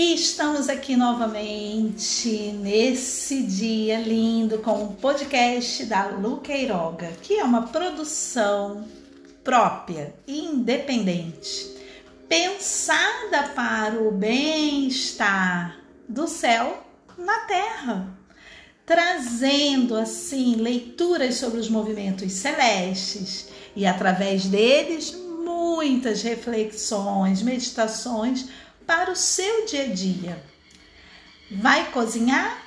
E estamos aqui novamente nesse dia lindo com o podcast da Lu Queiroga, que é uma produção própria independente, pensada para o bem-estar do céu na terra, trazendo assim leituras sobre os movimentos celestes e através deles muitas reflexões, meditações para o seu dia a dia. Vai cozinhar?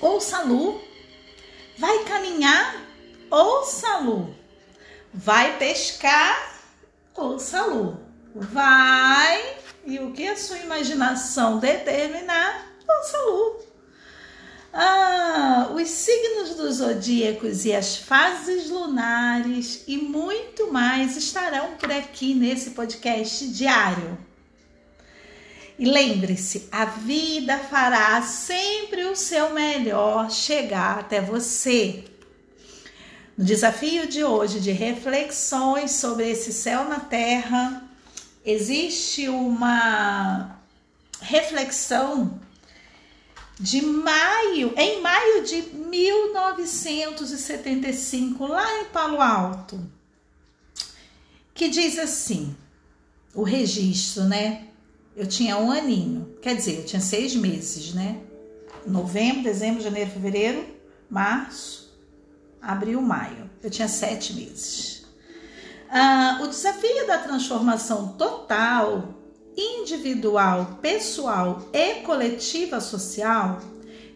Ouça a Lu. Vai caminhar? Ouça a Lu. Vai pescar? Ouça a Lu. Vai e o que a sua imaginação determinar, ouça a Lu. Ah, os signos dos zodíacos e as fases lunares e muito mais estarão por aqui nesse podcast diário. E lembre-se, a vida fará sempre o seu melhor chegar até você. No desafio de hoje de reflexões sobre esse céu na terra, existe uma reflexão de maio, em maio de 1975, lá em Palo Alto, que diz assim: o registro, né? Eu tinha um aninho, quer dizer, eu tinha seis meses, né? Novembro, dezembro, janeiro, fevereiro, março, abril, maio. Eu tinha sete meses. Ah, o desafio da transformação total, individual, pessoal e coletiva social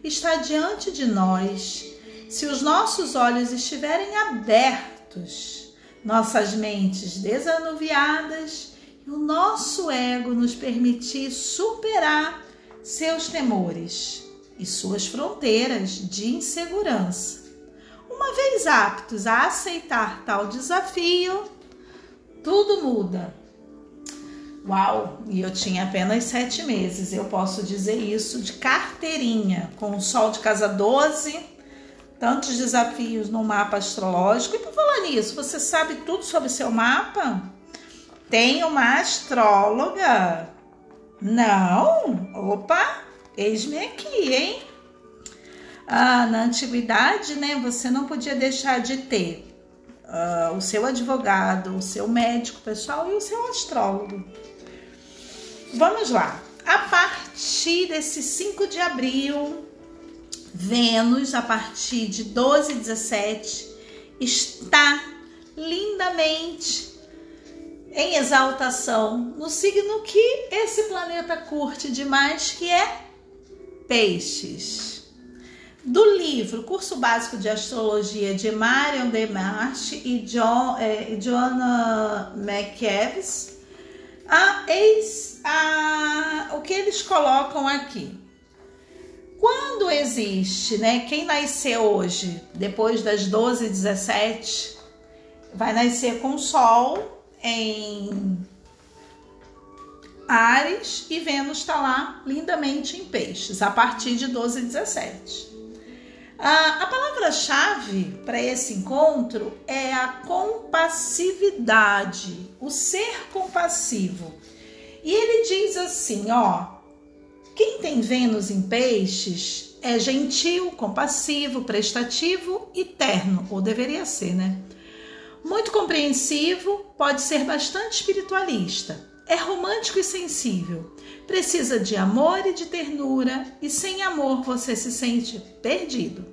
está diante de nós se os nossos olhos estiverem abertos, nossas mentes desanuviadas o nosso ego nos permitir superar seus temores e suas fronteiras de insegurança. Uma vez aptos a aceitar tal desafio, tudo muda. Uau! E eu tinha apenas sete meses, eu posso dizer isso de carteirinha, com o sol de casa 12, tantos desafios no mapa astrológico. E por falar nisso, você sabe tudo sobre seu mapa? Tem uma astróloga? Não? Opa, eis-me aqui, hein? Ah, na antiguidade, né, você não podia deixar de ter uh, o seu advogado, o seu médico pessoal e o seu astrólogo. Vamos lá. A partir desse 5 de abril, Vênus, a partir de 12 e 17, está lindamente em exaltação no signo que esse planeta curte demais, que é Peixes. Do livro Curso Básico de Astrologia de Marion Demarche e John, eh, Joanna McKevis, a, eis, a, o que eles colocam aqui. Quando existe, né? Quem nasceu hoje, depois das 12 e 17, vai nascer com Sol em Ares e Vênus está lá lindamente em Peixes, a partir de 12 e 17. Ah, a palavra-chave para esse encontro é a compassividade, o ser compassivo. E ele diz assim: ó, quem tem Vênus em Peixes é gentil, compassivo, prestativo e terno, ou deveria ser, né? Muito compreensivo, pode ser bastante espiritualista. É romântico e sensível. Precisa de amor e de ternura, e sem amor você se sente perdido.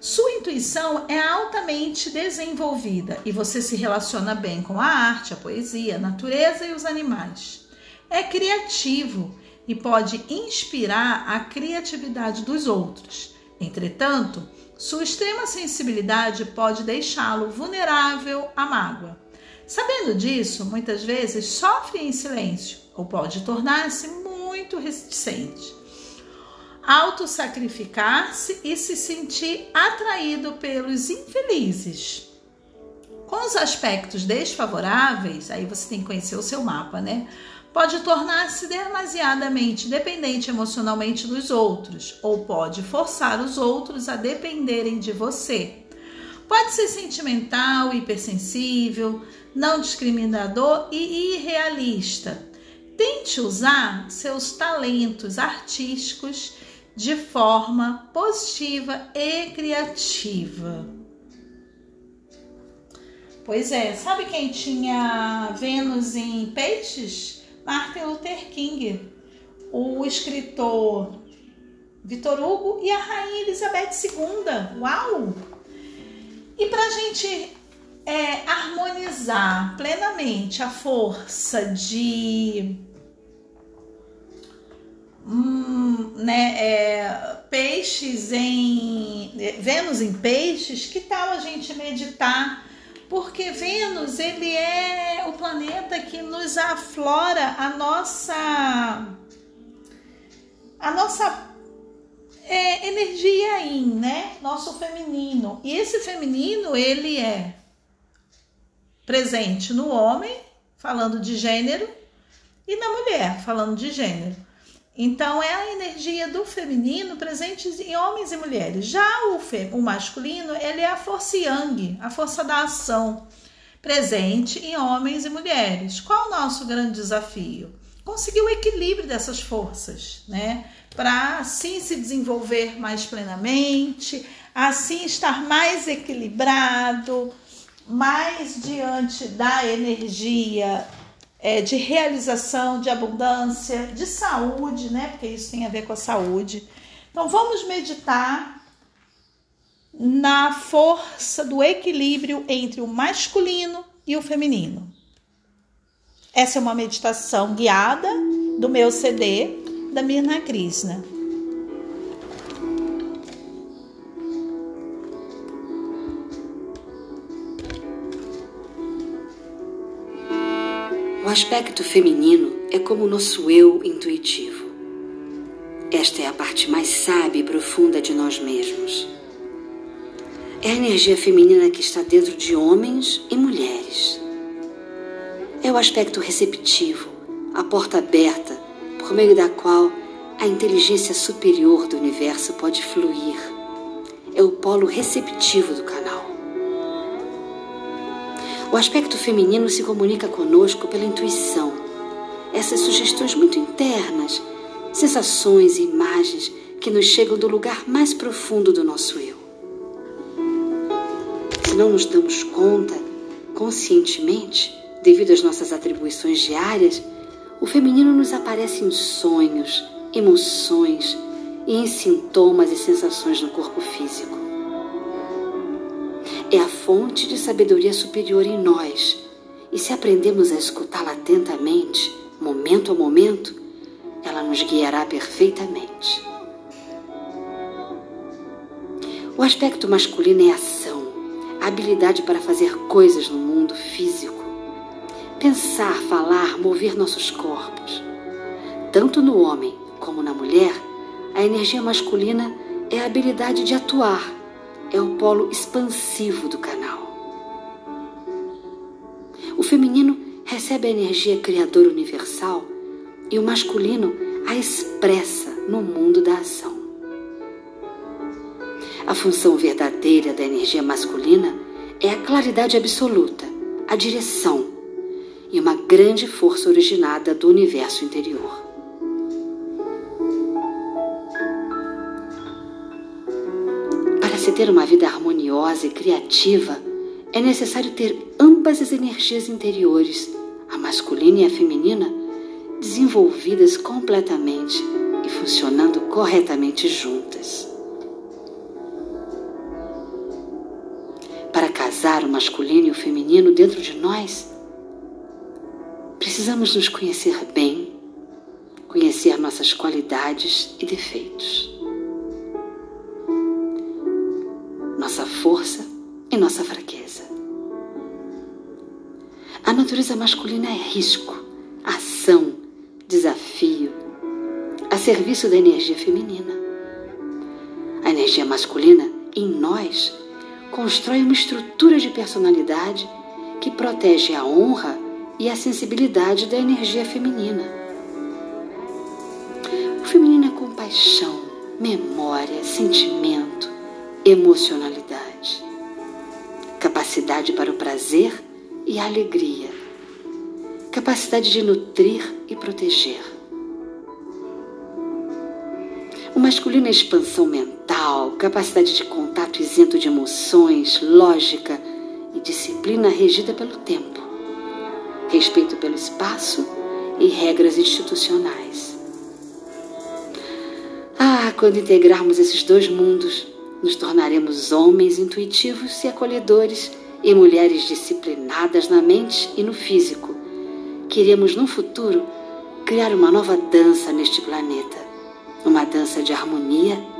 Sua intuição é altamente desenvolvida e você se relaciona bem com a arte, a poesia, a natureza e os animais. É criativo e pode inspirar a criatividade dos outros. Entretanto, sua extrema sensibilidade pode deixá-lo vulnerável à mágoa. Sabendo disso, muitas vezes sofre em silêncio ou pode tornar-se muito reticente. Autossacrificar-se e se sentir atraído pelos infelizes. Com os aspectos desfavoráveis, aí você tem que conhecer o seu mapa, né? Pode tornar-se demasiadamente dependente emocionalmente dos outros ou pode forçar os outros a dependerem de você. Pode ser sentimental, hipersensível, não discriminador e irrealista. Tente usar seus talentos artísticos de forma positiva e criativa. Pois é, sabe quem tinha Vênus em Peixes? Martin Luther King, o escritor Vitor Hugo e a Rainha Elizabeth II. Uau! E para a gente é, harmonizar plenamente a força de hum, né, é, peixes em Vênus em peixes, que tal a gente meditar? Porque Vênus ele é o planeta que nos aflora a nossa a nossa é, energia yin, né? Nosso feminino. E esse feminino ele é presente no homem, falando de gênero, e na mulher, falando de gênero. Então, é a energia do feminino presente em homens e mulheres. Já o, fe, o masculino, ele é a força yang, a força da ação, presente em homens e mulheres. Qual o nosso grande desafio? Conseguir o equilíbrio dessas forças, né? Para assim se desenvolver mais plenamente, assim estar mais equilibrado, mais diante da energia é, de realização, de abundância, de saúde, né? Porque isso tem a ver com a saúde. Então vamos meditar na força do equilíbrio entre o masculino e o feminino. Essa é uma meditação guiada do meu CD da Mirna Krishna. Aspecto feminino é como nosso eu intuitivo. Esta é a parte mais sábia e profunda de nós mesmos. É a energia feminina que está dentro de homens e mulheres. É o aspecto receptivo, a porta aberta por meio da qual a inteligência superior do universo pode fluir. É o polo receptivo do canal. O aspecto feminino se comunica conosco pela intuição. Essas sugestões muito internas, sensações e imagens que nos chegam do lugar mais profundo do nosso eu. Se não nos damos conta, conscientemente, devido às nossas atribuições diárias, o feminino nos aparece em sonhos, emoções e em sintomas e sensações no corpo físico é a fonte de sabedoria superior em nós. E se aprendemos a escutá-la atentamente, momento a momento, ela nos guiará perfeitamente. O aspecto masculino é ação, a habilidade para fazer coisas no mundo físico. Pensar, falar, mover nossos corpos. Tanto no homem como na mulher, a energia masculina é a habilidade de atuar é o polo expansivo do canal. O feminino recebe a energia criadora universal e o masculino a expressa no mundo da ação. A função verdadeira da energia masculina é a claridade absoluta, a direção e uma grande força originada do universo interior. Se ter uma vida harmoniosa e criativa, é necessário ter ambas as energias interiores, a masculina e a feminina, desenvolvidas completamente e funcionando corretamente juntas. Para casar o masculino e o feminino dentro de nós, precisamos nos conhecer bem, conhecer nossas qualidades e defeitos. Nossa fraqueza. A natureza masculina é risco, ação, desafio, a serviço da energia feminina. A energia masculina, em nós, constrói uma estrutura de personalidade que protege a honra e a sensibilidade da energia feminina. O feminino é compaixão, memória, sentimento, emocionalidade, capacidade para o prazer e a alegria, capacidade de nutrir e proteger. O masculino é expansão mental, capacidade de contato isento de emoções, lógica e disciplina regida pelo tempo, respeito pelo espaço e regras institucionais. Ah, quando integrarmos esses dois mundos, nos tornaremos homens intuitivos e acolhedores e mulheres disciplinadas na mente e no físico. Queremos, no futuro, criar uma nova dança neste planeta uma dança de harmonia.